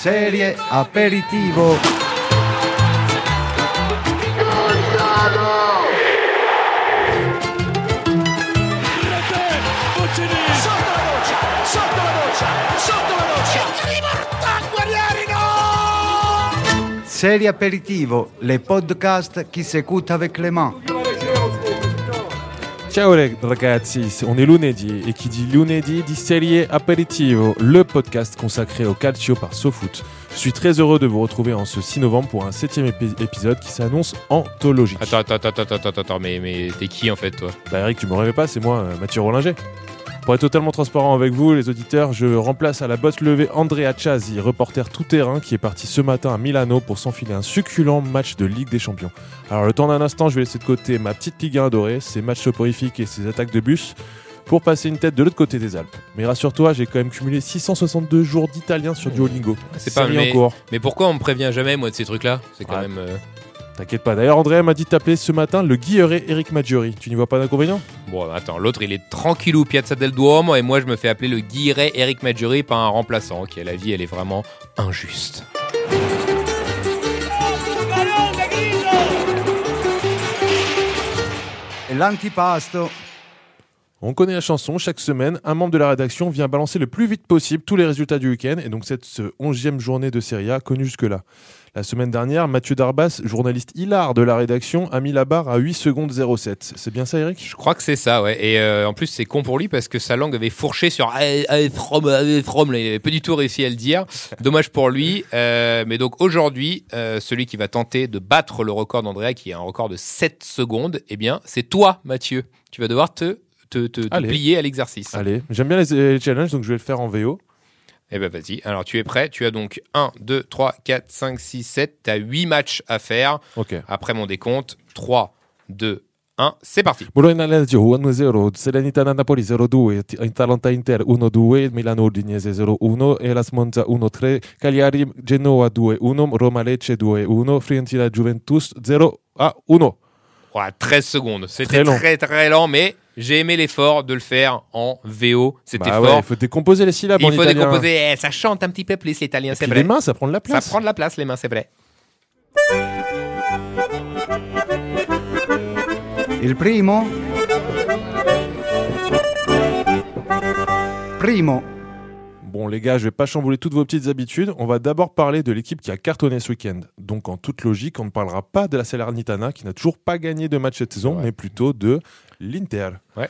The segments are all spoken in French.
Serie aperitivo. Sotto la doccia, sotto la doccia, sotto la doccia. Serie aperitivo, le podcast qui s'écoutent avec les mains. Ciao les- ragazzi, on est lunedì et qui dit lunedì dit Serie Aperitivo, le podcast consacré au calcio par SoFoot. Je suis très heureux de vous retrouver en ce 6 novembre pour un septième épi- épisode qui s'annonce anthologique. Attends, attends, attends, attends, attends, attends, mais, mais t'es qui en fait, toi? Bah Eric, tu me rêvais pas, c'est moi, euh, Mathieu Rollinger. Pour être totalement transparent avec vous, les auditeurs, je remplace à la botte levée Andrea Chazzi, reporter tout-terrain qui est parti ce matin à Milano pour s'enfiler un succulent match de Ligue des Champions. Alors le temps d'un instant, je vais laisser de côté ma petite Ligue 1 adorée, ses matchs soporifiques et ses attaques de bus, pour passer une tête de l'autre côté des Alpes. Mais rassure-toi, j'ai quand même cumulé 662 jours d'italien sur Duolingo. C'est pas mais, en cours. mais pourquoi on me prévient jamais moi de ces trucs-là? C'est quand Ouais. même. euh, T'inquiète pas. D'ailleurs, Andrea m'a dit de t'appeler ce matin le guilleret Eric Maggiori. Tu n'y vois pas d'inconvénient? Bon, attends, l'autre il est tranquillou Piazza del Duomo et moi je me fais appeler le guilleret Eric Maggiori par un remplaçant. Ok, la vie elle est vraiment injuste. Et l'antipasto. On connaît la chanson, chaque semaine, un membre de la rédaction vient balancer le plus vite possible tous les résultats du week-end, et donc cette ce 11e journée de Serie A connue jusque-là. La semaine dernière, Mathieu Darbas, journaliste hilar de la rédaction, a mis la barre à 8 secondes 07. C'est bien ça, Eric? Je crois que c'est ça, ouais. Et euh, en plus, c'est con pour lui parce que sa langue avait fourché sur from, from, il avait pas du tout réussi à le dire. Dommage pour lui. Euh, mais donc aujourd'hui, euh, celui qui va tenter de battre le record d'Andrea, qui est un record de 7 secondes, eh bien, c'est toi, Mathieu. Tu vas devoir te, te, te- plier à l'exercice. Allez, j'aime bien les, les challenges, donc je vais le faire en VO. Eh ben vas-y. Alors tu es prêt? Tu as donc 1, 2, 3, 4, 5, 6, 7. Tu as 8 matchs à faire. Ok. Après mon décompte, 3, 2, 1. C'est parti. Bologna Lazio 1-0, Serenitana Napoli 0-2, Atalanta Inter 1-2, Milano Udinese 0-1, Elas Monza 1-3, Cagliari Genoa 2-1, Roma Lecce 2-1, Fiorentina Juventus 0-1. Voilà, 13 secondes. Très C'était long. très, très lent, mais j'ai aimé l'effort de le faire en VO. C'était Bah ouais, fort. il faut décomposer les syllabes Il en faut italien. décomposer. Eh, ça chante un petit peu plus l'italien, c'est vrai. les mains, ça prend de la ça place. prend de la place, les mains, c'est vrai. Il primo. Primo. Bon les gars, je vais pas chambouler toutes vos petites habitudes. On va d'abord parler de l'équipe qui a cartonné ce week-end. Donc en toute logique, on ne parlera pas de la Salernitana qui n'a toujours pas gagné de match cette saison, Ouais. mais plutôt de l'Inter. Ouais.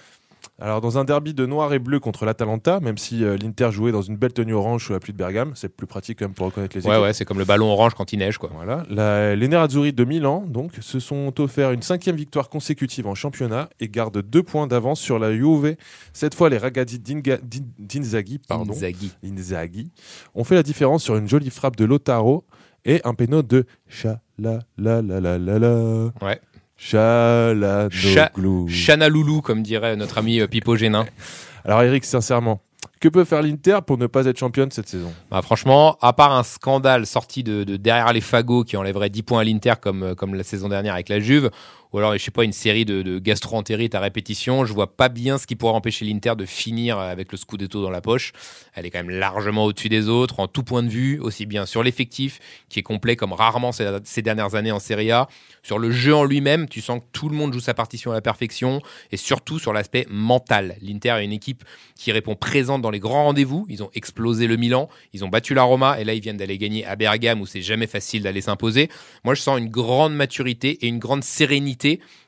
Alors dans un derby de noir et bleu contre l'Atalanta, même si euh, l'Inter jouait dans une belle tenue orange sous la pluie de Bergame, c'est plus pratique quand même pour reconnaître les Ouais, équipes. ouais, c'est comme le ballon orange quand il neige, quoi. Voilà. La- les Nerazzurri de Milan donc, se sont offert une cinquième victoire consécutive en championnat et gardent deux points d'avance sur la Juve. Cette fois, les Ragazzi d'Inzaghi pardon, Inzaghi. Inzaghi ont fait la différence sur une jolie frappe de Lotaro et un péno de Chalalalalala. Ouais. Chalanoglu. Chana Loulou, comme dirait notre ami euh, Pipo Génin. Alors Eric, sincèrement, que peut faire l'Inter pour ne pas être championne cette saison? Bah, franchement, à part un scandale sorti de, de derrière les fagots qui enlèverait 10 points à l'Inter comme, euh, comme la saison dernière avec la Juve, ou alors, je sais pas, une série de, gastro-entérites à répétition, je vois pas bien ce qui pourrait empêcher l'Inter de finir avec le Scudetto dans la poche. Elle est quand même largement au-dessus des autres, en tout point de vue, aussi bien sur l'effectif, qui est complet comme rarement ces, ces dernières années en Serie A, sur le jeu en lui-même, tu sens que tout le monde joue sa partition à la perfection, et surtout sur l'aspect mental. L'Inter est une équipe qui répond présente dans les grands rendez-vous. Ils ont explosé le Milan, ils ont battu la Roma, et là ils viennent d'aller gagner à Bergame où c'est jamais facile d'aller s'imposer. Moi je sens une grande maturité et une grande sérénité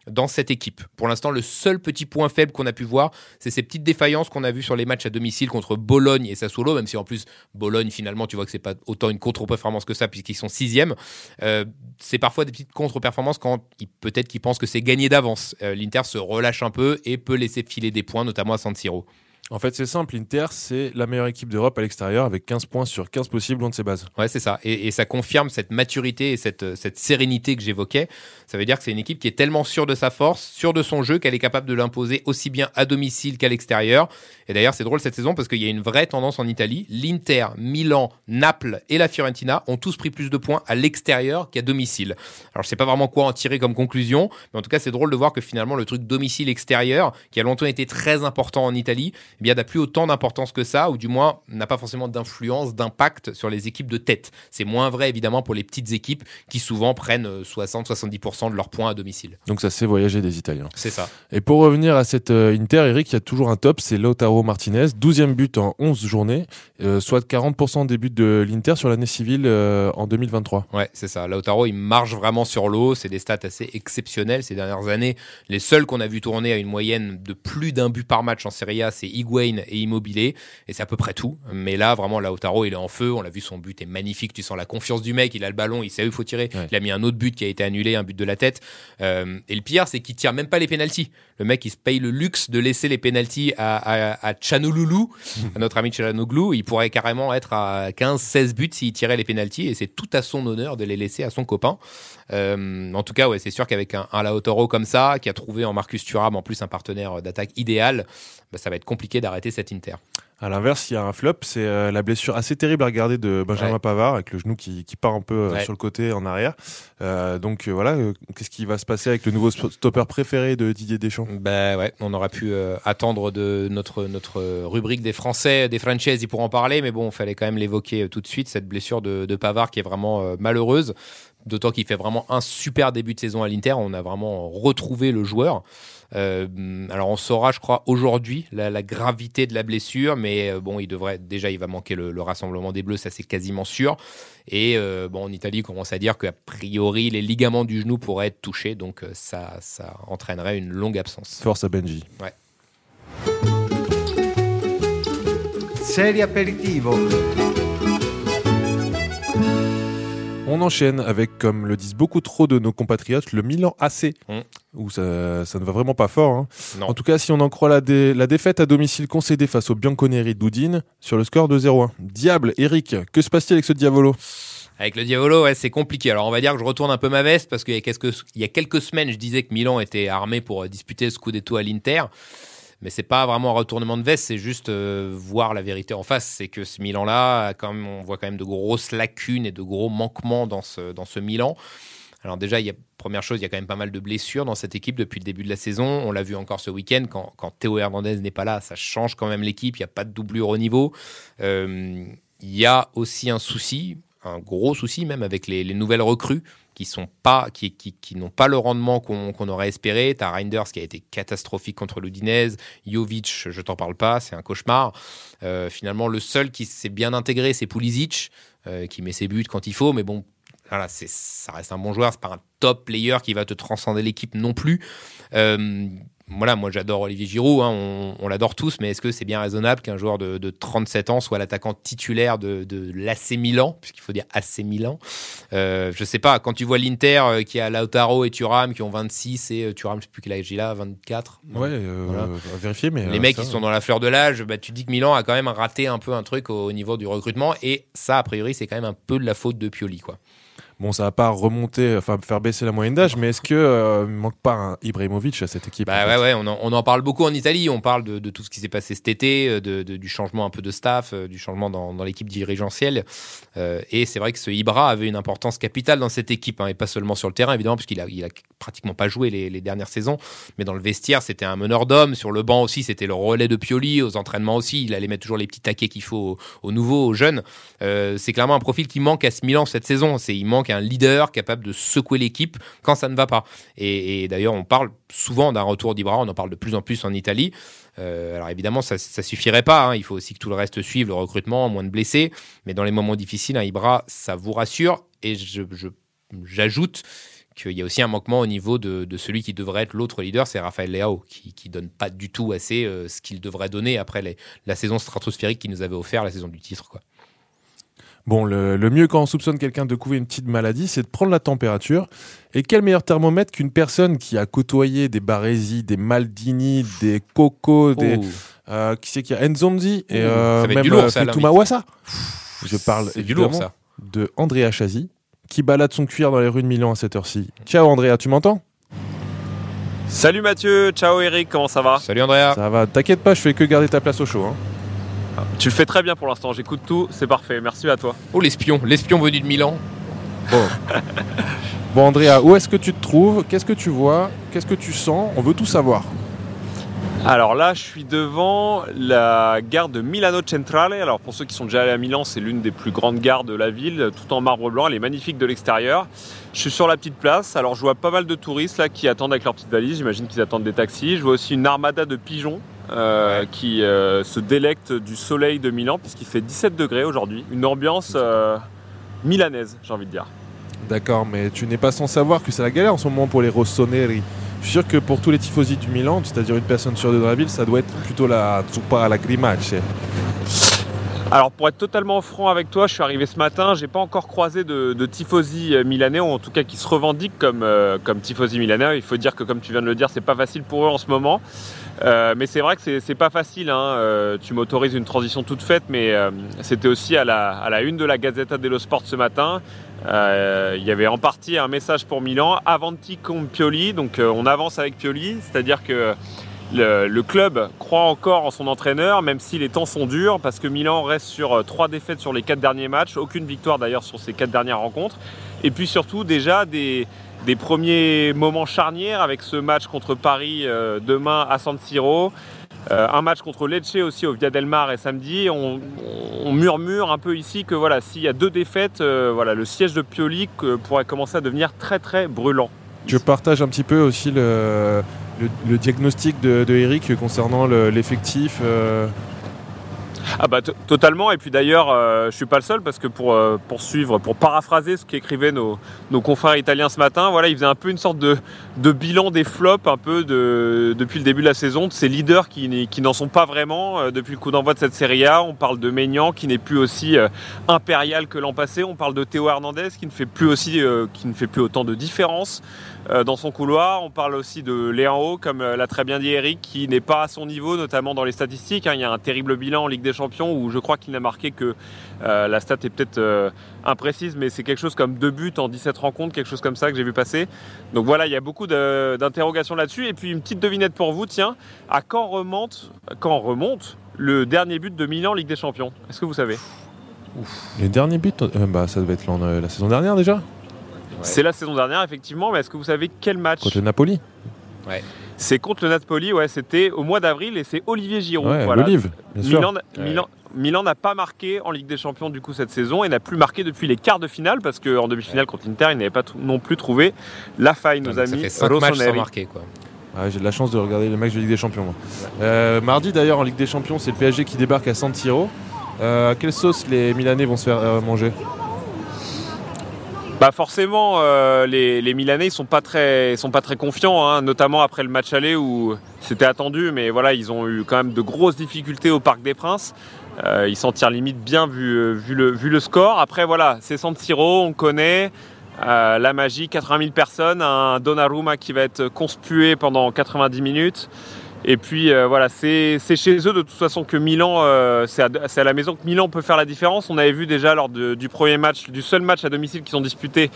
dans cette équipe. Pour l'instant, le seul petit point faible qu'on a pu voir, c'est ces petites défaillances qu'on a vues sur les matchs à domicile contre Bologne et Sassuolo, même si en plus Bologne finalement tu vois que c'est pas autant une contre-performance que ça puisqu'ils sont sixième. Euh, c'est parfois des petites contre-performances quand peut-être qu'ils pensent que c'est gagné d'avance. Euh, L'Inter se relâche un peu et peut laisser filer des points, notamment à San Siro. En fait, c'est simple, l'Inter, c'est la meilleure équipe d'Europe à l'extérieur avec 15 points sur 15 possibles loin de ses bases. Ouais, c'est ça. Et, ça confirme cette maturité et cette, cette sérénité que j'évoquais. Ça veut dire que c'est une équipe qui est tellement sûre de sa force, sûre de son jeu, qu'elle est capable de l'imposer aussi bien à domicile qu'à l'extérieur. Et d'ailleurs, c'est drôle cette saison parce qu'il y a une vraie tendance en Italie. L'Inter, Milan, Naples et la Fiorentina ont tous pris plus de points à l'extérieur qu'à domicile. Alors, je sais pas vraiment quoi en tirer comme conclusion, mais en tout cas, c'est drôle de voir que finalement, le truc domicile-extérieur, qui a longtemps été très important en Italie, eh bien n'a plus autant d'importance que ça, ou du moins n'a pas forcément d'influence, d'impact sur les équipes de tête. C'est moins vrai évidemment pour les petites équipes qui souvent prennent 60-70% de leurs points à domicile. Donc ça c'est voyager des Italiens. C'est ça. Et pour revenir à cette euh, Inter, Eric, il y a toujours un top, c'est Lautaro Martinez, 12e but en 11 journées, euh, soit 40% des buts de l'Inter sur l'année civile euh, en 2023. Ouais, c'est ça. Lautaro, il marche vraiment sur l'eau, c'est des stats assez exceptionnelles ces dernières années. Les seuls qu'on a vu tourner à une moyenne de plus d'un but par match en Serie A, c'est Higuain et Immobilier, et c'est à peu près tout. Mais là, vraiment, Lautaro, il est en feu, on l'a vu, son but est magnifique, tu sens la confiance du mec, il a le ballon, il sait où il faut tirer. Ouais. Il a mis un autre but qui a été annulé, un but de la tête. Euh, et le pire, c'est qu'il tire même pas les pénalties. Le mec, il se paye le luxe de laisser les pénalties à, à, à Chanouloulou, à notre ami Chanouglou. Il pourrait carrément être à 15-16 buts s'il tirait les pénalties, et c'est tout à son honneur de les laisser à son copain. Euh, en tout cas, ouais, c'est sûr qu'avec un, un Lautaro comme ça, qui a trouvé en Marcus Thuram en plus un partenaire d'attaque idéal, bah, ça va être compliqué d'arrêter cet Inter. À l'inverse, il y a un flop, c'est euh, la blessure assez terrible à regarder de Benjamin Ouais. Pavard avec le genou qui, qui part un peu euh, Ouais. sur le côté en arrière. Euh, donc euh, voilà, euh, qu'est-ce qui va se passer avec le nouveau stopper préféré de Didier Deschamps? Bah ouais, on aurait pu euh, attendre de notre, notre euh, rubrique des Français, des Françaises pour en parler, mais bon, il fallait quand même l'évoquer euh, tout de suite, cette blessure de, de Pavard qui est vraiment euh, malheureuse. D'autant qu'il fait vraiment un super début de saison à l'Inter. On a vraiment retrouvé le joueur. Euh, alors on saura, je crois, aujourd'hui la, la gravité de la blessure, mais euh, bon, il devrait déjà, il va manquer le, le rassemblement des Bleus, ça c'est quasiment sûr. Et euh, bon, en Italie, on commence à dire qu'a priori les ligaments du genou pourraient être touchés, donc ça, ça entraînerait une longue absence. Force à Benji. Serie aperitivo. On enchaîne avec, comme le disent beaucoup trop de nos compatriotes, le Milan AC, Mm. où ça, ça ne va vraiment pas fort. hein. En tout cas, si on en croit la, dé- la défaite à domicile concédée face au Bianconeri d'Udine sur le score de 0-1. Diable, Eric, que se passe-t-il avec ce Diavolo? Avec le Diavolo, ouais, c'est compliqué. Alors, on va dire que je retourne un peu ma veste parce qu'il y, a quelques- il y a quelques semaines, je disais que Milan était armé pour euh, disputer le Scudetto à l'Inter. Mais c'est pas vraiment un retournement de veste, c'est juste euh, voir la vérité en face. C'est que ce Milan-là, on voit quand même de grosses lacunes et de gros manquements dans ce, dans ce Milan. Alors déjà, première chose, il y a quand même pas mal de blessures dans cette équipe depuis le début de la saison. On l'a vu encore ce week-end, quand, quand Théo Hernandez n'est pas là, ça change quand même l'équipe, il n'y a pas de doublure au niveau. Euh, il y a aussi un souci, un gros souci même avec les nouvelles recrues qui pas qui, qui, qui n'ont pas le rendement qu'on aurait espéré. T'as Reinders qui a été catastrophique contre l'Udinese, Jovic, je t'en parle pas, c'est un cauchemar. Euh, finalement, le seul qui s'est bien intégré, c'est Pulisic, euh, qui met ses buts quand il faut, mais bon, voilà, ça reste un bon joueur, c'est pas un top player qui va te transcender l'équipe non plus. Euh, voilà, moi j'adore Olivier Giroud, hein, on, on l'adore tous, mais est-ce que c'est bien raisonnable qu'un joueur de, de 37 ans soit l'attaquant titulaire de, de l'AC Milan, puisqu'il faut dire AC Milan? Euh, Je sais pas, quand tu vois l'Inter euh, qui a Lautaro et Thuram qui ont 26 et euh, Thuram, je sais plus quel âge il a, 24 non Ouais, euh, Voilà. à vérifier, mais. les mecs qui sont dans la fleur de l'âge, bah, tu dis que Milan a quand même raté un peu un truc au, au niveau du recrutement, et ça, a priori, c'est quand même un peu de la faute de Pioli, quoi. Bon, ça va pas remonter, enfin faire baisser la moyenne d'âge, mais est-ce que euh, manque pas un Ibrahimovic à cette équipe Bah en ouais, fait ouais, on en, on en parle beaucoup en Italie. On parle de, de tout ce qui s'est passé cet été, euh, de, de- du changement un peu de staff, euh, du changement dans, dans l'équipe dirigentielle. Euh, et c'est vrai que ce Ibra avait une importance capitale dans cette équipe, hein, et pas seulement sur le terrain, évidemment, puisqu'il a, il a pratiquement pas joué les, les dernières saisons. Mais dans le vestiaire, c'était un meneur d'hommes. Sur le banc aussi, c'était le relais de Pioli. Aux entraînements aussi, il allait mettre toujours les petits taquets qu'il faut aux, aux nouveaux, aux jeunes. Euh, c'est clairement un profil qui manque à ce Milan cette saison. C'est il manque un leader capable de secouer l'équipe quand ça ne va pas. Et, d'ailleurs, on parle souvent d'un retour d'Ibra. On en parle de plus en plus en Italie. Euh, alors évidemment, ça, ça suffirait pas. hein. Il faut aussi que tout le reste suive, le recrutement, moins de blessés. Mais dans les moments difficiles, un Ibra, ça vous rassure. Et j'ajoute qu'il y a aussi un manquement au niveau de, celui qui devrait être l'autre leader, c'est Raphaël Leao, qui, qui donne pas du tout assez euh, ce qu'il devrait donner après la saison stratosphérique qu'il nous avait offert, la saison du titre. Quoi. Bon, le, le mieux quand on soupçonne quelqu'un de couver une petite maladie, c'est de prendre la température. Et quel meilleur thermomètre qu'une personne qui a côtoyé des Baresi, des Maldini, des Coco, des Oh. euh, qui c'est qu'il y a Nzonzi et euh, même du lourd, euh, ça. Wassa. Je parle C'est du lourd, évidemment ça. de Andrea Chazi qui balade son cuir dans les rues de Milan à cette heure-ci. Ciao Andrea, tu m'entends? Salut Mathieu, ciao Eric, comment ça va? Salut Andrea. Ça va, t'inquiète pas, je fais que garder ta place au chaud. hein. Tu le fais très bien pour l'instant, j'écoute tout, c'est parfait, merci à toi. Oh l'espion, l'espion venu de Milan. Bon Andrea, où est-ce que tu te trouves? Qu'est-ce que tu vois? Qu'est-ce que tu sens? On veut tout savoir. Alors là, je suis devant la gare de Milano Centrale. Alors pour ceux qui sont déjà allés à Milan, c'est l'une des plus grandes gares de la ville, tout en marbre blanc. Elle est magnifique de l'extérieur. Je suis sur la petite place. Alors je vois pas mal de touristes là qui attendent avec leurs petites valises. J'imagine qu'ils attendent des taxis. Je vois aussi une armada de pigeons euh, qui euh, se délectent du soleil de Milan puisqu'il fait 17 degrés aujourd'hui. Une ambiance euh, milanaise, j'ai envie de dire. D'accord, mais tu n'es pas sans savoir que c'est la galère en ce moment pour les rossoneri. Je suis sûr que pour tous les tifosi du Milan, c'est-à-dire une personne sur deux dans la ville, ça doit être plutôt la zuppa alla grimace. Alors pour être totalement franc avec toi, je suis arrivé ce matin, j'ai pas encore croisé de, de tifosi euh, milanais, ou en tout cas qui se revendiquent comme, euh, tifosi milanais. Il faut dire que comme tu viens de le dire, c'est pas facile pour eux en ce moment. Euh, mais c'est vrai que c'est- pas facile. Hein. Euh, tu m'autorises une transition toute faite, mais c'était aussi la, à la une de la Gazzetta dello Sport ce matin. Euh, il y avait en partie un message pour Milan, Avanti con Pioli, donc euh, on avance avec Pioli, c'est-à-dire que le, club croit encore en son entraîneur, même si les temps sont durs, parce que Milan reste sur euh, trois défaites sur les quatre derniers matchs, aucune victoire d'ailleurs sur ces quatre dernières rencontres, et puis surtout déjà des, premiers moments charnières avec ce match contre Paris demain à San Siro. Euh, un match contre Lecce aussi au Via del Mar et samedi. On, murmure un peu ici que voilà, s'il y a deux défaites, euh, voilà, le siège de Pioli pourrait commencer à devenir très très brûlant. Je partage un petit peu aussi le, diagnostic de, Eric concernant le- l'effectif. euh, Ah bah totalement. Et puis d'ailleurs euh, je suis pas le seul parce que pour euh, poursuivre, pour paraphraser ce qu'écrivaient nos, nos confrères italiens ce matin, voilà ils faisaient un peu une sorte de, bilan des flops un peu de, depuis le début de la saison, de ces leaders qui, n'en sont pas vraiment euh, depuis le coup d'envoi de cette Serie A. On parle de Maignan qui n'est plus aussi impérial que l'an passé, on parle de Théo Hernandez qui ne fait plus aussi qui ne fait plus autant de différence dans son couloir. On parle aussi de Léao, comme euh, l'a très bien dit Eric, qui n'est pas à son niveau, notamment dans les statistiques. hein. Il y a un terrible bilan en Ligue des Champions où je crois qu'il n'a marqué que euh, la stat est peut-être euh, imprécise, mais c'est quelque chose comme deux buts en 17 rencontres, quelque chose comme ça que j'ai vu passer. Donc voilà, il y a beaucoup d'interrogations là-dessus. Et puis une petite devinette pour vous, tiens, à quand remonte, quand remonte le dernier but de Milan en Ligue des Champions? Est-ce que vous savez? Les derniers buts, euh, bah, ça devait être euh, la saison dernière déjà, C'est la saison dernière, effectivement, mais est-ce que vous savez quel match contre le Napoli. C'est contre le Napoli, ouais, c'était au mois d'avril et c'est Olivier Giroud. Ouais, voilà. l'olive, bien sûr. Milan, Milan, Milan n'a pas marqué en Ligue des Champions du coup cette saison et n'a plus marqué depuis les quarts de finale parce qu'en demi-finale contre l'Inter, il n'avait pas non plus trouvé la faille, nos ça amis fait 5 matchs sans marquer quoi. Ah, J'ai de la chance de regarder les matchs de Ligue des Champions. moi. Euh, mardi d'ailleurs en Ligue des Champions, c'est le PSG qui débarque à San Siro. Euh, quelle sauce les Milanais vont se faire euh, manger? Bah forcément, euh, les, Milanais ils sont pas très, sont pas très confiants, hein, notamment après le match aller où c'était attendu, mais voilà, ils ont eu quand même de grosses difficultés au Parc des Princes. Euh, ils s'en tirent limite bien vu, euh, vu, le, score. Après voilà, c'est San Siro, on connaît. la magie, 80 000 personnes, un Donnarumma qui va être conspué pendant 90 minutes. Et puis euh, voilà, c'est chez eux de toute façon que Milan, euh, c'est à, la maison que Milan peut faire la différence. On avait vu déjà lors du premier match, du seul match à domicile qu'ils ont disputé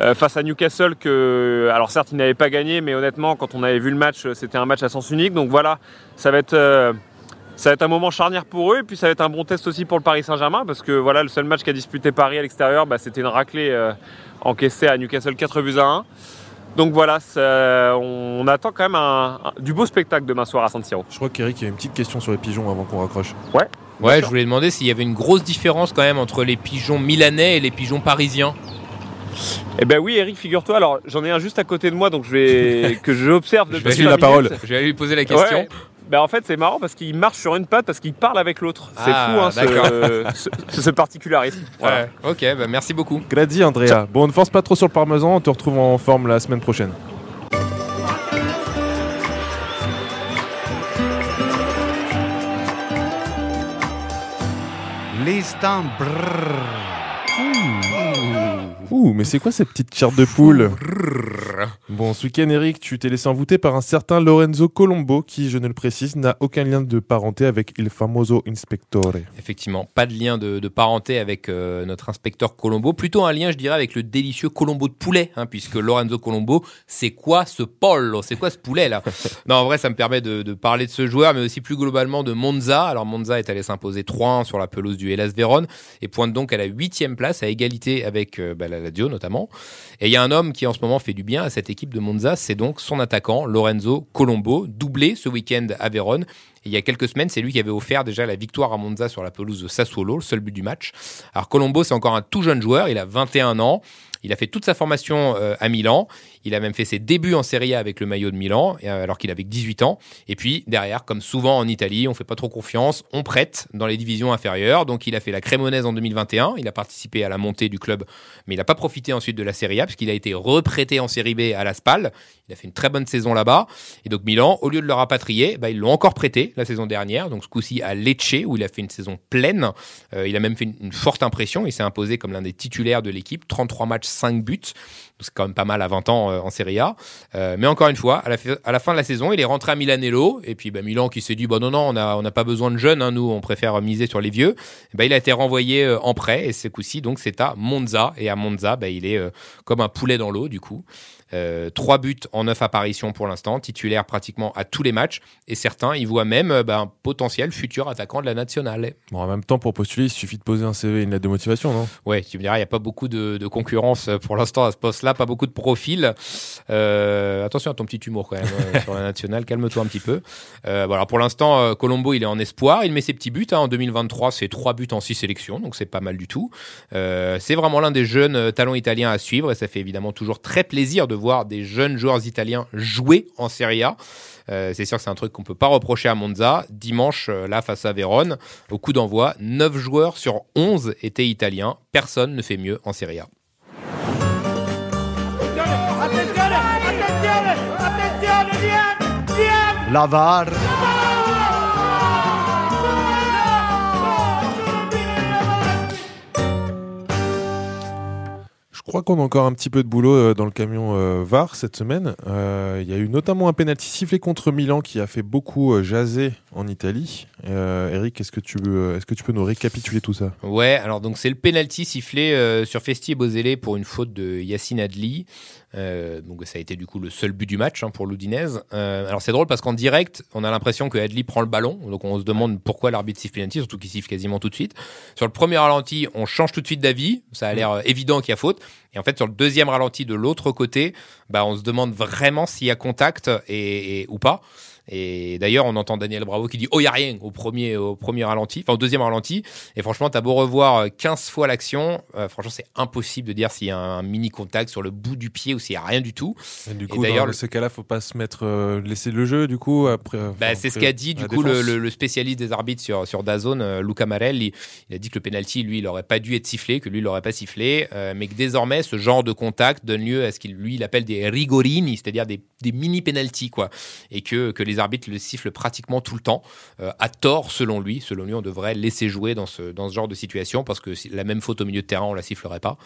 euh, face à Newcastle que, alors certes ils n'avaient pas gagné, mais honnêtement quand on avait vu le match, c'était un match à sens unique. Donc voilà, ça va être ça va être un moment charnière pour eux et puis ça va être un bon test aussi pour le Paris Saint-Germain parce que voilà le seul match qu'a disputé Paris à l'extérieur, bah, c'était une raclée encaissée à Newcastle 4 buts à 1. Donc voilà, ça- on, on attend quand même un- un- du beau spectacle demain soir à San Siro. Je crois qu'Eric a une petite question sur les pigeons avant qu'on raccroche. Ouais, je voulais demander s'il y avait une grosse différence quand même entre les pigeons milanais et les pigeons parisiens. Eh ben oui, Eric, figure-toi. Alors j'en ai un juste à côté de moi, donc je vais que j'observe Je depuis vais la parole. minutes. Je vais lui poser la question. Ouais. Ben en fait, c'est marrant parce qu'il marche sur une patte parce qu'il parle avec l'autre. C'est Ah, fou, hein, ce, ce- ce particularisme. Voilà. Ouais. Ok, bah merci beaucoup. Gradi Andrea. Bon, ne force pas trop sur le parmesan, on te retrouve en forme la semaine prochaine. L'instant brrr. Ouh, mais c'est quoi cette petite chair de poule? Bon, ce week-end, Eric, tu t'es laissé envoûter par un certain Lorenzo Colombo, qui, je ne le précise, n'a aucun lien de parenté avec Il Famoso Inspectore. Effectivement, pas de lien de, de parenté avec euh, notre inspecteur Colombo. Plutôt un lien, je dirais, avec le délicieux Colombo de poulet, hein, puisque Lorenzo Colombo, c'est quoi ce pollo? C'est quoi ce poulet là? Non, en vrai, ça me permet de, de parler de ce joueur, mais aussi plus globalement de Monza. Alors Monza est allé s'imposer 3-1 sur la pelouse du Hellas Vérone et pointe donc à la huitième place, à égalité avec euh, bah, la Lazio notamment. Et il y a un homme qui en ce moment fait du bien à cette équipe de Monza, c'est donc son attaquant Lorenzo Colombo, doublé ce week-end à Vérone. Il y a quelques semaines, c'est lui qui avait offert déjà la victoire à Monza sur la pelouse de Sassuolo, le seul but du match. Alors Colombo, c'est encore un tout jeune joueur, il a 21 ans. Il a fait toute sa formation euh, à Milan. Il a même fait ses débuts en Serie A avec le maillot de Milan, euh, alors qu'il avait 18 ans. Et puis derrière, comme souvent en Italie, on fait pas trop confiance, on prête dans les divisions inférieures. Donc il a fait la Crémonaise en 2021. Il a participé à la montée du club, mais il n'a pas profité ensuite de la Serie A puisqu'il a été reprêté en Série B à la Spal. Il a fait une très bonne saison là-bas. Et donc Milan, au lieu de le rapatrier, bah, ils l'ont encore prêté la saison dernière. Donc ce coup-ci à Lecce où il a fait une saison pleine. Euh, il a même fait une, une forte impression. Il s'est imposé comme l'un des titulaires de l'équipe. 33 matchs, 5 buts. C'est quand même pas mal à 20 ans euh, en Serie A. Euh, mais encore une fois, à la, à la, fin de la saison, il est rentré à Milanello. Et puis bah, Milan qui s'est dit, bah, non, non, on n'a on a pas besoin de jeunes, hein, nous, on préfère miser sur les vieux. bah, il a été renvoyé euh, en prêt. Et ce coup-ci, donc, c'est à Monza. Et à Monza, bah, il est comme un poulet dans l'eau, du coup. Euh, trois buts en neuf apparitions pour l'instant, titulaire pratiquement à tous les matchs. Et certains, ils voient même euh, bah, un potentiel futur attaquant de la nationale. Bon, en même temps, pour postuler, il suffit de poser un CV et une lettre de motivation, non? Ouais, tu me diras, il n'y a pas beaucoup de, de, concurrence pour l'instant à ce poste-là, pas beaucoup de profils. Euh, attention à ton petit humour quand même hein, sur la nationale, calme-toi un petit peu. Euh, voilà, pour l'instant, euh, Colombo, il est en espoir, il met ses petits buts. Hein, en 2023, c'est trois buts en six sélections, donc c'est pas mal du tout. Euh, c'est vraiment l'un des jeunes talents italiens à suivre et ça fait évidemment toujours très plaisir de voir des jeunes joueurs italiens jouer en Serie A. Euh, c'est sûr que c'est un truc qu'on peut pas reprocher à Monza. Dimanche, euh, là, face à Vérone, au coup d'envoi, 9 joueurs sur 11 étaient italiens. Personne ne fait mieux en Serie A. La VAR. Je crois qu'on a encore un petit peu de boulot euh, dans le camion euh, VAR cette semaine. Euh, Il y a eu notamment un pénalty sifflé contre Milan qui a fait beaucoup jaser en Italie. Eric, est-ce que tu peux nous récapituler tout ça? Ouais, alors donc c'est le penalty sifflé sur Festi et Bosele pour une faute de Yacine Adli. Euh, donc ça a été du coup le seul but du match hein, pour l'Udinese. Euh, alors c'est drôle parce qu'en direct, on a l'impression que Adli prend le ballon, donc on se demande pourquoi l'arbitre siffle penalty, surtout qu'il siffle quasiment tout de suite. Sur le premier ralenti, on change tout de suite d'avis, ça a l'air euh, évident qu'il y a faute. Et en fait, sur le deuxième ralenti de l'autre côté, bah, on se demande vraiment s'il y a contact et, et ou pas. Et d'ailleurs, on entend Daniel Bravo qui dit Oh, il n'y a rien au premier, au premier ralenti, enfin au deuxième ralenti. Et franchement, t'as beau revoir 15 fois l'action, euh, franchement, c'est impossible de dire s'il y a un, mini contact sur le bout du pied ou s'il n'y a rien du tout. Et du coup, d'ailleurs, dans ce cas-là, faut pas se mettre, euh, laisser le jeu, du coup, après. Bah, c'est ce qu'a dit, du coup, le, spécialiste des arbitres sur, sur Dazone, euh, Luca Marel. Il, a dit que le penalty, lui, il aurait pas dû être sifflé, que lui, il l'aurait pas sifflé, euh, mais que désormais, ce genre de contact donne lieu à ce qu'il, lui, il appelle des rigorini, c'est-à-dire des, des mini penalty, quoi. Et que, que les arbitres le sifflent pratiquement tout le temps, euh, à tort selon lui. Selon lui, on devrait laisser jouer dans ce, dans ce genre de situation parce que la même faute au milieu de terrain, on la sifflerait pas.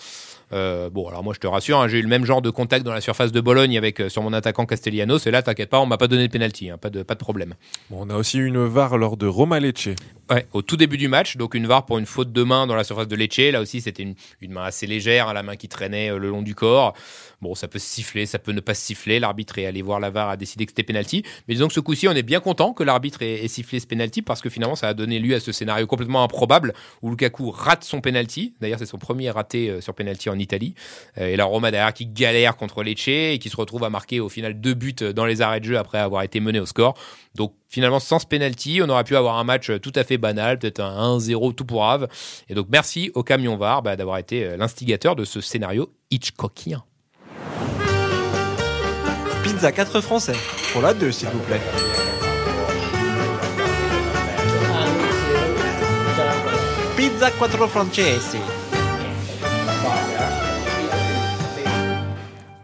Euh, bon, alors moi je te rassure, hein, j'ai eu le même genre de contact dans la surface de Bologne avec euh, sur mon attaquant Castellanos. Et là, t'inquiète pas, on m'a pas donné de penalty, hein, pas de pas de problème. Bon, on a aussi eu une VAR lors de Roma Lecce. Ouais, au tout début du match, donc une VAR pour une faute de main dans la surface de Lecce. Là aussi, c'était une, une main assez légère, hein, la main qui traînait euh, le long du corps. Bon, ça peut se siffler, ça peut ne pas se siffler. L'arbitre est allé voir la VAR, a décidé que c'était penalty. Mais disons que ce coup-ci, on est bien content que l'arbitre ait, ait, sifflé ce penalty parce que finalement, ça a donné lieu à ce scénario complètement improbable où Lukaku rate son penalty. D'ailleurs, c'est son premier raté sur penalty en Italie. Euh, et la Roma derrière qui galère contre Lecce et qui se retrouve à marquer au final deux buts dans les arrêts de jeu après avoir été mené au score. Donc finalement, sans ce penalty, on aurait pu avoir un match tout à fait banal, peut-être un 1-0 tout pour Ave. Et donc merci au camion VAR bah, d'avoir été l'instigateur de ce scénario Hitchcockien. Pizza 4 français. Pour la 2, s'il vous plaît. Pizza 4 francesi.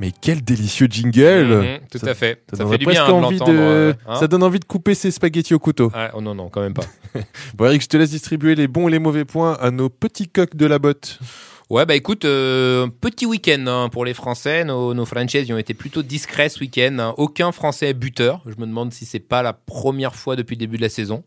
Mais quel délicieux jingle mmh, Tout ça, à fait. Ça, ça fait du bien hein, envie de, hein Ça donne envie de couper ses spaghettis au couteau. Ah, oh non, non, quand même pas. bon Eric, je te laisse distribuer les bons et les mauvais points à nos petits coqs de la botte. Ouais, bah écoute, euh, petit week-end hein, pour les Français. Nos, nos franchises ont été plutôt discrets ce week-end. Hein. Aucun Français buteur. Je me demande si c'est pas la première fois depuis le début de la saison.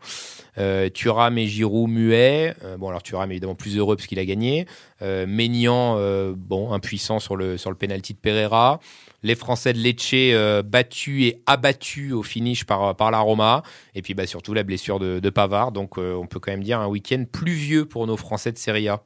Euh, Thuram et Giroud muets. Euh, bon, alors Thuram évidemment plus heureux parce qu'il a gagné. Euh, Maignan, euh, bon, impuissant sur le sur le penalty de Pereira. Les Français de Lecce battus et abattus au finish par par la Roma. Et puis bah surtout la blessure de, de Pavard. Donc on peut quand même dire un week-end pluvieux pour nos Français de Serie A.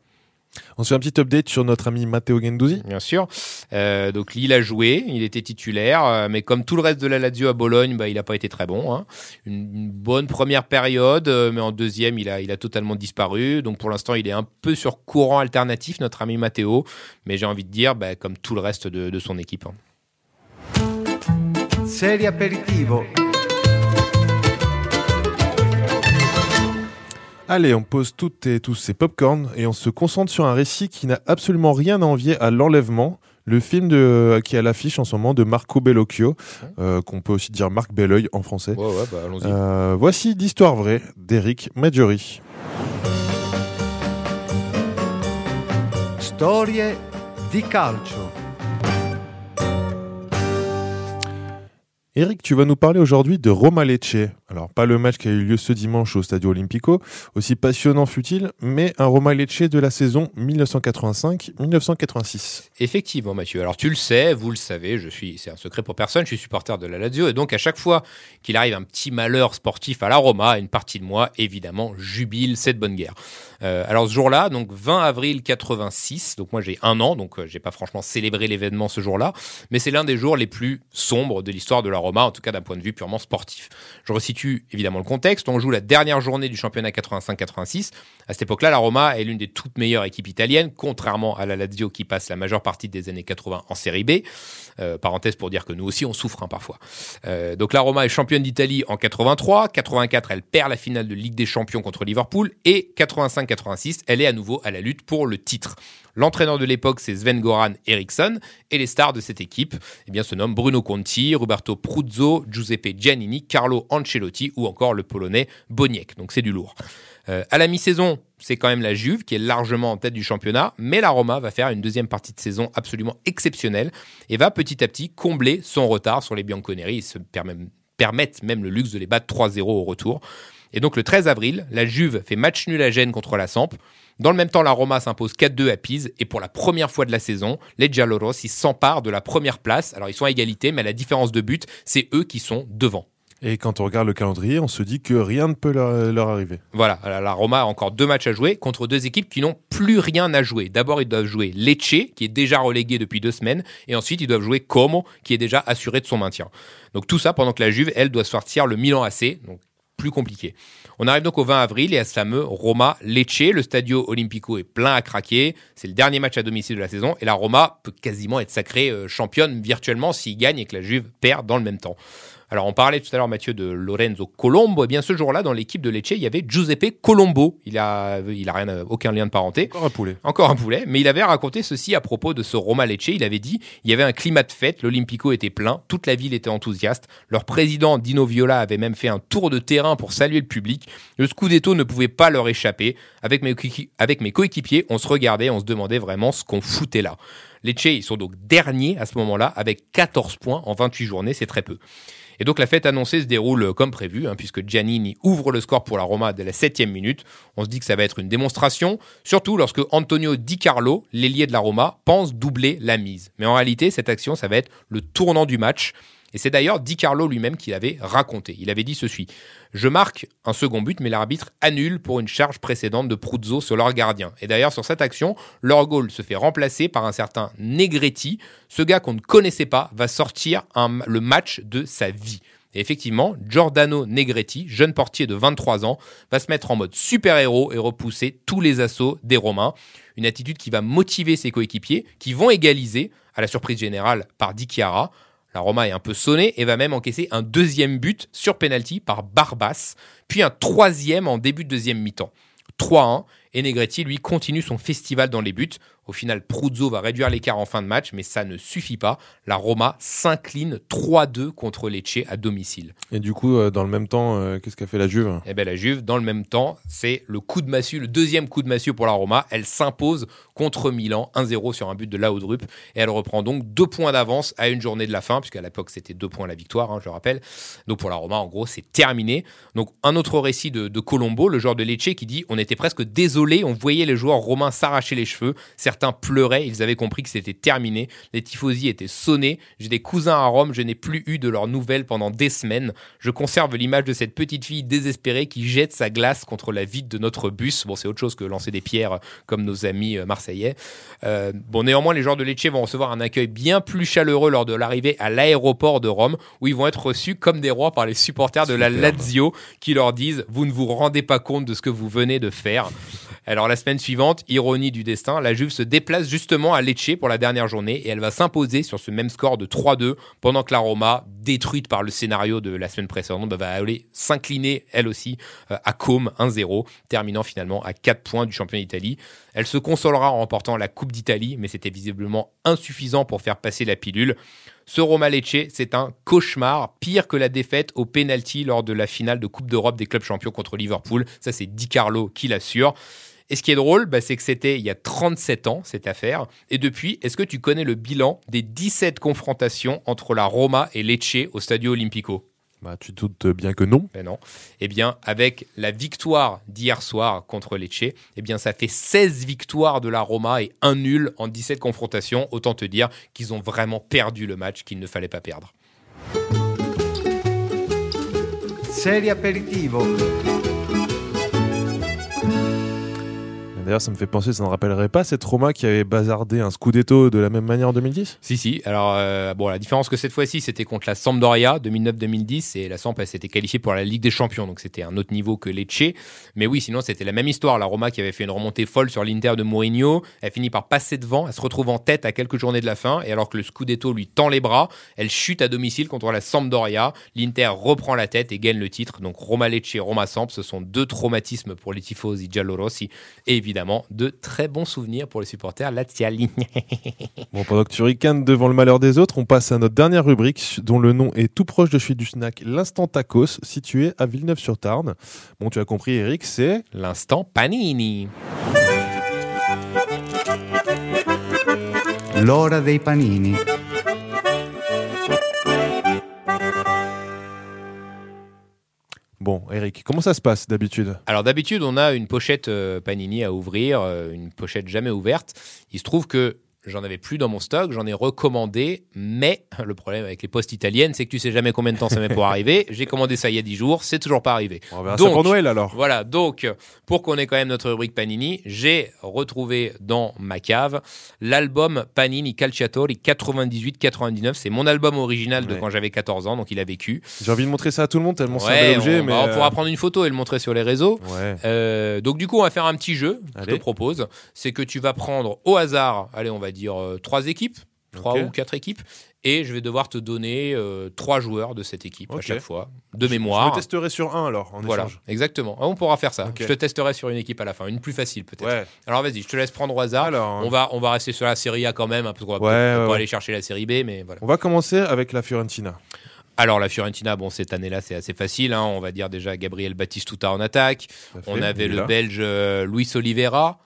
On se fait un petit update sur notre ami Matteo Gendouzi. Bien sûr. Euh, donc Lille a joué, il était titulaire, euh, mais comme tout le reste de la Lazio à Bologne, bah, il n'a pas été très bon. Hein. Une, une bonne première période, euh, mais en deuxième, il a, il a totalement disparu. Donc pour l'instant, il est un peu sur courant alternatif, notre ami Matteo. Mais j'ai envie de dire, bah, comme tout le reste de, de son équipe. hein. Aperitivo. Allez, on pose toutes et tous ces popcorn et on se concentre sur un récit qui n'a absolument rien à envier à l'enlèvement. Le film de, qui est à l'affiche en ce moment de Marco Bellocchio, euh, qu'on peut aussi dire Marc Belleuil en français. Ouais, ouais, bah, allons-y. Euh, voici d'histoire vraie d'Eric Maggiori. Storie di calcio. Eric, tu vas nous parler aujourd'hui de Roma Lecce. Alors, pas le match qui a eu lieu ce dimanche au Stadio Olimpico, aussi passionnant fut-il, mais un Roma Lecce de la saison 1985-1986. Effectivement, Mathieu. Alors tu le sais, vous le savez, je suis, c'est un secret pour personne, je suis supporter de la Lazio et donc à chaque fois qu'il arrive un petit malheur sportif à la Roma, une partie de moi évidemment jubile cette bonne guerre. Euh, alors ce jour-là, donc 20 avril 86, donc moi j'ai un an, donc euh, j'ai pas franchement célébré l'événement ce jour-là, mais c'est l'un des jours les plus sombres de l'histoire de la Roma, en tout cas d'un point de vue purement sportif. Je évidemment le contexte. On joue la dernière journée du championnat 85-86. À cette époque-là, la Roma est l'une des toutes meilleures équipes italiennes, contrairement à la Lazio qui passe la majeure partie des années 80 en Série B. Euh, parenthèse pour dire que nous aussi on souffre hein, parfois. Euh, donc la Roma est championne d'Italie en 83, 84 elle perd la finale de Ligue des Champions contre Liverpool et 85-86 elle est à nouveau à la lutte pour le titre. L'entraîneur de l'époque c'est Sven Goran Eriksson et les stars de cette équipe eh bien, se nomment Bruno Conti, Roberto Pruzzo, Giuseppe Giannini, Carlo Ancelotti ou encore le polonais Boniek. Donc c'est du lourd. Euh, à la mi-saison, c'est quand même la Juve qui est largement en tête du championnat, mais la Roma va faire une deuxième partie de saison absolument exceptionnelle et va petit à petit combler son retard sur les Bianconeri. Ils se permettent, permettent même le luxe de les battre 3-0 au retour. Et donc le 13 avril, la Juve fait match nul à Gênes contre la Samp. Dans le même temps, la Roma s'impose 4-2 à Pise et pour la première fois de la saison, les Giallorossi s'emparent de la première place. Alors ils sont à égalité, mais à la différence de but, c'est eux qui sont devant. Et quand on regarde le calendrier, on se dit que rien ne peut leur, leur arriver. Voilà, la la Roma a encore deux matchs à jouer contre deux équipes qui n'ont plus rien à jouer. D'abord, ils doivent jouer Lecce, qui est déjà relégué depuis deux semaines, et ensuite, ils doivent jouer Como, qui est déjà assuré de son maintien. Donc tout ça pendant que la Juve, elle, doit sortir le Milan AC, donc plus compliqué. On arrive donc au 20 avril et à ce fameux Roma Lecce. Le Stadio Olimpico est plein à craquer. C'est le dernier match à domicile de la saison et la Roma peut quasiment être sacrée euh, championne virtuellement s'il gagne et que la Juve perd dans le même temps. Alors, on parlait tout à l'heure, Mathieu, de Lorenzo Colombo. Eh bien, ce jour-là, dans l'équipe de Lecce, il y avait Giuseppe Colombo. Il a, il a rien, aucun lien de parenté. Encore un poulet. Encore un poulet, mais il avait raconté ceci à propos de ce Roma Lecce. Il avait dit il y avait un climat de fête, l'Olympico était plein, toute la ville était enthousiaste. Leur président Dino Viola avait même fait un tour de terrain pour saluer le public. Le Scudetto ne pouvait pas leur échapper. Avec mes, avec mes coéquipiers, on se regardait, on se demandait vraiment ce qu'on foutait là. Lecce, ils sont donc derniers à ce moment-là avec 14 points en 28 journées, c'est très peu. Et donc la fête annoncée se déroule comme prévu, hein, puisque Giannini ouvre le score pour la Roma dès la septième minute. On se dit que ça va être une démonstration, surtout lorsque Antonio Di Carlo, l'ailier de la Roma, pense doubler la mise. Mais en réalité, cette action, ça va être le tournant du match. Et c'est d'ailleurs Di Carlo lui-même qui l'avait raconté. Il avait dit ceci Je marque un second but, mais l'arbitre annule pour une charge précédente de Pruzzo sur leur gardien. Et d'ailleurs, sur cette action, leur goal se fait remplacer par un certain Negretti. Ce gars qu'on ne connaissait pas va sortir le match de sa vie. Et effectivement, Giordano Negretti, jeune portier de 23 ans, va se mettre en mode super-héros et repousser tous les assauts des Romains. Une attitude qui va motiver ses coéquipiers, qui vont égaliser, à la surprise générale, par Di Chiara. La Roma est un peu sonnée et va même encaisser un deuxième but sur penalty par Barbas, puis un troisième en début de deuxième mi-temps. 3-1, et Negretti, lui, continue son festival dans les buts. Au final, Pruzzo va réduire l'écart en fin de match, mais ça ne suffit pas. La Roma s'incline 3-2 contre Lecce à domicile. Et du coup, euh, dans le même temps, euh, qu'est-ce qu'a fait la Juve? Eh bien, la Juve, dans le même temps, c'est le coup de massue, le deuxième coup de massue pour la Roma. Elle s'impose contre Milan, 1-0 sur un but de Laudrup. Et elle reprend donc deux points d'avance à une journée de la fin, puisqu'à l'époque, c'était deux points la victoire, hein, je le rappelle. Donc pour la Roma, en gros, c'est terminé. Donc un autre récit de, de Colombo, le joueur de Lecce, qui dit On était presque désolé, on voyait les joueurs romains s'arracher les cheveux. Certains Certains pleuraient, ils avaient compris que c'était terminé. Les tifosi étaient sonnés. J'ai des cousins à Rome, je n'ai plus eu de leurs nouvelles pendant des semaines. Je conserve l'image de cette petite fille désespérée qui jette sa glace contre la vitre de notre bus. Bon, c'est autre chose que lancer des pierres comme nos amis euh, marseillais. Euh, bon, néanmoins, les joueurs de Lecce vont recevoir un accueil bien plus chaleureux lors de l'arrivée à l'aéroport de Rome, où ils vont être reçus comme des rois par les supporters de la. Lazio, qui leur disent Vous ne vous rendez pas compte de ce que vous venez de faire. Alors la semaine suivante, ironie du destin, la Juve se déplace justement à Lecce pour la dernière journée et elle va s'imposer sur ce même score de 3-2 pendant que la Roma, détruite par le scénario de la semaine précédente, bah, va aller s'incliner elle aussi euh, à Côme 1-0, terminant finalement à 4 points du champion d'Italie. Elle se consolera en remportant la Coupe d'Italie, mais c'était visiblement insuffisant pour faire passer la pilule. Ce Roma Lecce, c'est un cauchemar, pire que la défaite au penalty lors de la finale de Coupe d'Europe des clubs champions contre Liverpool. Ça, c'est Di Carlo qui l'assure. Et ce qui est drôle, bah, c'est que c'était il y a 37 ans, cette affaire. Et depuis, est-ce que tu connais le bilan des 17 confrontations entre la Roma et Lecce au Stadio Olimpico? Bah, tu te doutes bien que non. ben non. Eh bien, avec la victoire d'hier soir contre Lecce, eh bien, ça fait 16 victoires de la Roma et un nul en 17 confrontations. Autant te dire qu'ils ont vraiment perdu le match qu'il ne fallait pas perdre. Serie aperitivo. D'ailleurs, ça me fait penser, ça ne rappellerait pas cette Roma qui avait bazardé un Scudetto de la même manière en 2010 Si, si. Alors, euh, bon, la différence que cette fois-ci, c'était contre la Sampdoria 2009-2010 et la Samp, s'était qualifiée pour la Ligue des Champions, donc c'était un autre niveau que Lecce. Mais oui, sinon, c'était la même histoire. La Roma qui avait fait une remontée folle sur l'Inter de Mourinho, elle finit par passer devant, elle se retrouve en tête à quelques journées de la fin et alors que le Scudetto lui tend les bras, elle chute à domicile contre la Sampdoria. L'Inter reprend la tête et gagne le titre. Donc, Roma Lecce, Roma Samp, ce sont deux traumatismes pour les tifosi giallorossi et évidemment de très bons souvenirs pour les supporters laziali. Bon, pendant que tu ricanes devant le malheur des autres, on passe à notre dernière rubrique dont le nom est tout proche de celui du snack, l'instant tacos, situé à Villeneuve-sur-Tarn. Bon, tu as compris, Eric, c'est L'instant Panini. L'ora dei panini. Bon, Eric, comment ça se passe d'habitude Alors d'habitude, on a une pochette euh, Panini à ouvrir, euh, une pochette jamais ouverte. Il se trouve que j'en avais plus dans mon stock, j'en ai recommandé, mais le problème avec les postes italiennes, c'est que tu sais jamais combien de temps ça met pour arriver. J'ai commandé ça il y a 10 jours, c'est toujours pas arrivé. On verra Donc, ça pour Noël alors. Voilà, donc pour qu'on ait quand même notre rubrique Panini, j'ai retrouvé dans ma cave l'album Panini Calciatori 98-99. C'est mon album original de Ouais. quand j'avais 14 ans, donc il a vécu. J'ai envie de montrer ça à tout le monde tellement c'est un Ouais, bel objet. on, mais bah, on euh, pourra prendre une photo et le montrer sur les réseaux. Ouais. Euh, donc du coup, on va faire un petit jeu. Je te propose, c'est que tu vas prendre au hasard, allez, on va dire euh, trois équipes, trois ou quatre équipes, et je vais devoir te donner euh, trois joueurs de cette équipe à chaque fois, de Je mémoire. le testerai sur un alors en Voilà, échange. exactement. Ah, On pourra faire ça. Je te testerai sur une équipe à la fin, une plus facile peut-être. Ouais. Alors vas-y, je te laisse prendre au hasard. Alors, On va, on va rester sur la série A quand même, hein, parce qu'on va Ouais, peut-être ouais, pas ouais. aller chercher la série B, mais voilà. on va commencer avec la Fiorentina. Alors la Fiorentina, bon cette année-là c'est assez facile. hein. On va dire déjà Gabriel Batistuta en attaque. À fait, On avait est le. Belge euh, Luis Oliveira.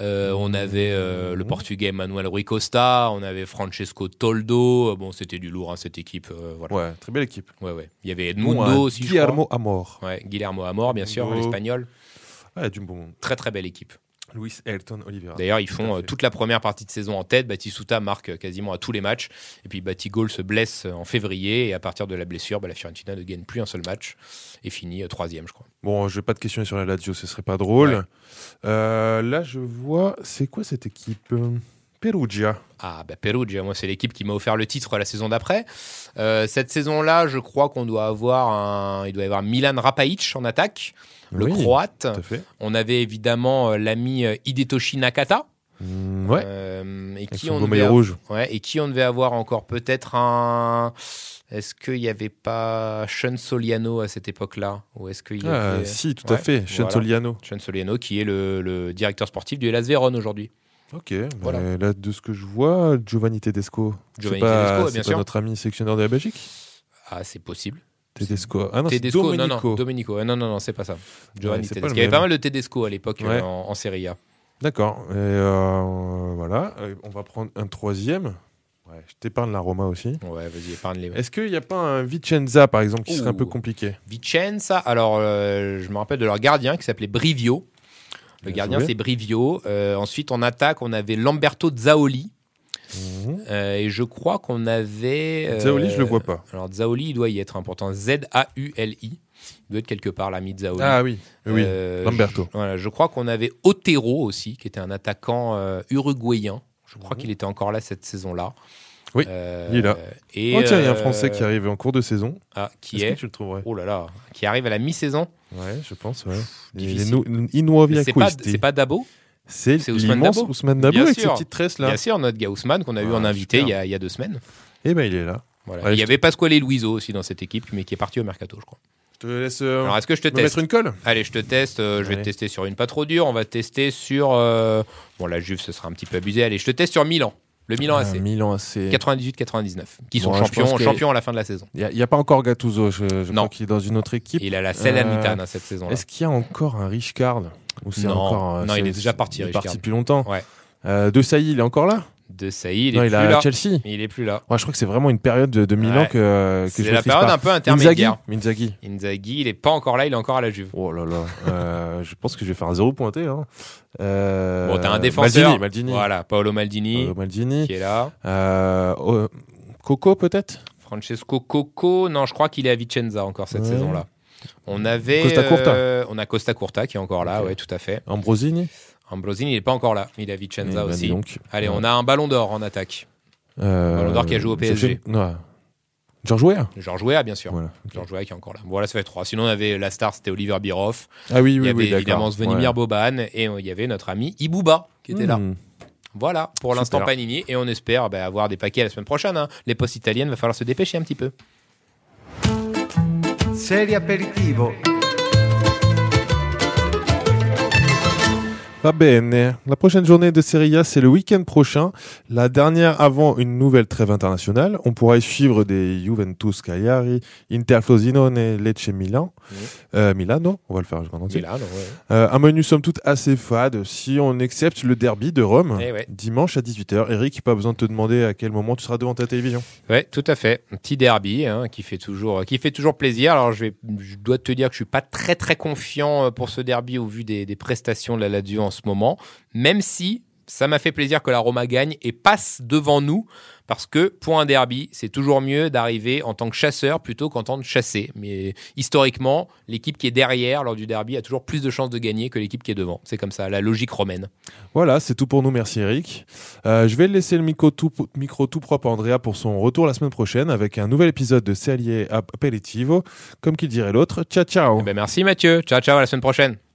Euh, on avait euh, le Portugais Manuel Rui Costa. On avait Francesco Toldo. Euh, Bon, c'était du lourd hein, cette équipe. euh, voilà. Ouais, très belle équipe. Ouais, ouais. Il y avait Edmundo euh, aussi. je Guillermo Amor. Ouais, Guillermo Amor, bien sûr, l'espagnol. Ouais, du bon. Très très belle équipe. Luis Elton Oliveira. D'ailleurs, ils font euh, toute la première partie de saison en tête. Batistuta marque euh, quasiment à tous les matchs. Et puis Batigol se blesse euh, en février. Et à partir de la blessure, bah, la Fiorentina ne gagne plus un seul match. Et finit troisième, je crois. Bon, je vais pas te questionner sur la Lazio, ce serait pas drôle. Ouais. Euh, là, je vois, c'est quoi cette équipe Perugia. Ah, bah Perugia, moi, c'est l'équipe qui m'a offert le titre la saison d'après. Euh, cette saison-là, je crois qu'on doit avoir un. Il doit y avoir Milan Rapaïc en attaque, le Oui, croate. Tout à fait. On avait évidemment euh, l'ami euh, Hidetoshi Nakata. Mm, ouais. Euh, et, qui on beau devait maillot av- rouge. ouais, et qui on devait avoir encore? Peut-être un. Est-ce qu'il n'y avait pas Sean Soliano à cette époque-là? Ou est-ce qu'il y Ah, avait. si, tout à fait. voilà. Chantoliano. Sean Soliano, qui est le, le directeur sportif du Hellas Vérone aujourd'hui. Ok. Voilà. là, de ce que je vois, Giovanni Tedesco. Giovanni C'est pas- Tedesco, c'est bien pas sûr. notre ami sectionneur de la Belgique? Ah, c'est possible. Tedesco. Ah non, c'est Tedesco, non, Domenico. non, Domenico. Ah, Non, non, non, c'est pas ça. Giovanni Ouais, c'est Tedesco. Il y avait pas mal de Tedesco à l'époque Ouais. euh, en, en Serie A. D'accord. Et euh, voilà. On va prendre un troisième. Ouais, je t'épargne la Roma aussi. Ouais, vas-y, épargne-les. Est-ce qu'il n'y a pas un Vicenza, par exemple, qui serait un peu compliqué? Vicenza, alors euh, je me rappelle de leur gardien qui s'appelait Brivio. Le gardien, c'est Brivio. Euh, ensuite, en attaque, on avait Lamberto Zaoli. Mhm. Euh, et je crois qu'on avait. euh, Zaoli, je le vois pas. Alors, Zaoli, il doit y être important. Z-A-U-L-I. Il doit être quelque part, l'ami de Zaoli. Ah oui, oui, Euh, Lamberto. Je, voilà, je crois qu'on avait Otero aussi, qui était un attaquant uruguayen. Je crois qu'il était encore là cette saison-là. Oui, Euh, il est là. Et oh tiens, il y a un euh, Français qui arrive en cours de saison. Ah, qui Est-ce est que tu le trouverais? Oh là là, qui arrive à la mi-saison. Ouais, je pense, ouais. difficile. Inuavia C'est pas, c'est pas Dabo? C'est l'immense Dabo. Ousmane Dabo Bien avec ses sûr. petites tresses là. Bien sûr, notre gars Ousmane qu'on a eu Ah, en invité il y, a, il y a deux semaines. Eh ben il est là. Voilà. Ouais, il y avait Pasquale Luiso aussi dans cette équipe, mais qui est parti au mercato, je crois. Je te laisse euh, Alors, est-ce que je te teste mettre une colle? Allez, je te teste. euh, je vais te tester sur une pas trop dure. On va tester sur. euh, Bon, la Juve, ce sera un petit peu abusé. Allez, je te teste sur Milan. Le Milan Ah, AC. Milan AC. 98-99. Qui sont Bon, champions, champions à la fin de la saison. Il n'y a, pas encore Gattuso, je, je Non. crois qu'il est dans une autre équipe. Il a la Euh, Salernitana hein, cette saison-là. Est-ce qu'il y a encore un Richcard? Ou c'est Non. encore, euh, il est déjà parti, Il est parti depuis longtemps. Ouais. Euh, de Sailly, il est encore là? De Saïd, il Non, est il plus est à là. Chelsea. Il est plus là. Ouais, je crois que c'est vraiment une période de, de Milan Ouais. que, que C'est la période pas. un peu intermédiaire. Inzaghi. Inzaghi. Inzaghi, il est pas encore là, il est encore à la Juve. Oh là là. Euh, je pense que je vais faire un zéro pointé. Hein. Euh, Bon, t'as un défenseur. Maldini. Maldini. Voilà, Paolo Maldini, Euh, Maldini. qui est là. Euh, oh, Coco peut-être? Francesco Coco, non, je crois qu'il est à Vicenza encore cette Ouais. saison-là. On avait. Costa Curta. euh, on a Costa Curta qui est encore là, Ok. ouais, tout à fait. Ambrosini? Ambrosini, il n'est pas encore là. Il est à Eh Vicenza ben, aussi. donc. Allez, Ouais. on a un ballon d'or en attaque. Euh, Ballon d'Or qui a joué au ça PSG. fait- ouais. George Weah Georges Weah, bien sûr. Voilà. ok. Georges Weah qui est encore là. Voilà, ça fait trois. Sinon, on avait la star, c'était Oliver Biroff. Ah oui, il y oui, avait oui, d'accord. évidemment Svenimir Ouais. Boban. Et euh, il y avait notre ami Ibouba qui était là. Hmm. Voilà, pour l'instant Panini. Et on espère bah, avoir des paquets la semaine prochaine. hein. Les postes italiennes, va falloir se dépêcher un petit peu. Serie aperitivo. Va bene. La prochaine journée de Serie A, c'est le week-end prochain. La dernière avant une nouvelle trêve internationale. On pourra y suivre des Juventus Cagliari, Inter Frosinone, Lecce Milan. Oui. Euh, Milano, on va le faire en entier. Milan, ouais. Euh, un menu somme toute assez fade si on accepte le derby de Rome. Eh ouais. Dimanche à 18h. Eric, pas besoin de te demander à quel moment tu seras devant ta télévision. Ouais, tout à fait. Un petit derby hein, qui fait toujours qui fait toujours plaisir. Alors je vais je dois te dire que je suis pas très très confiant euh, pour ce derby au vu des, des prestations de la Lazio en ce moment, même si ça m'a fait plaisir que la Roma gagne et passe devant nous parce que pour un derby, c'est toujours mieux d'arriver en tant que chasseur plutôt qu'en tant que chassé. Mais historiquement, l'équipe qui est derrière lors du derby a toujours plus de chances de gagner que l'équipe qui est devant. C'est comme ça, la logique romaine. Voilà, c'est tout pour nous. Merci Eric. Euh, je vais laisser le micro tout, micro tout propre à Andrea pour son retour la semaine prochaine avec un nouvel épisode de Serie Aperitivo. Comme qui dirait l'autre. Ciao, ciao. Eh ben, merci Mathieu. Ciao ciao à la semaine prochaine.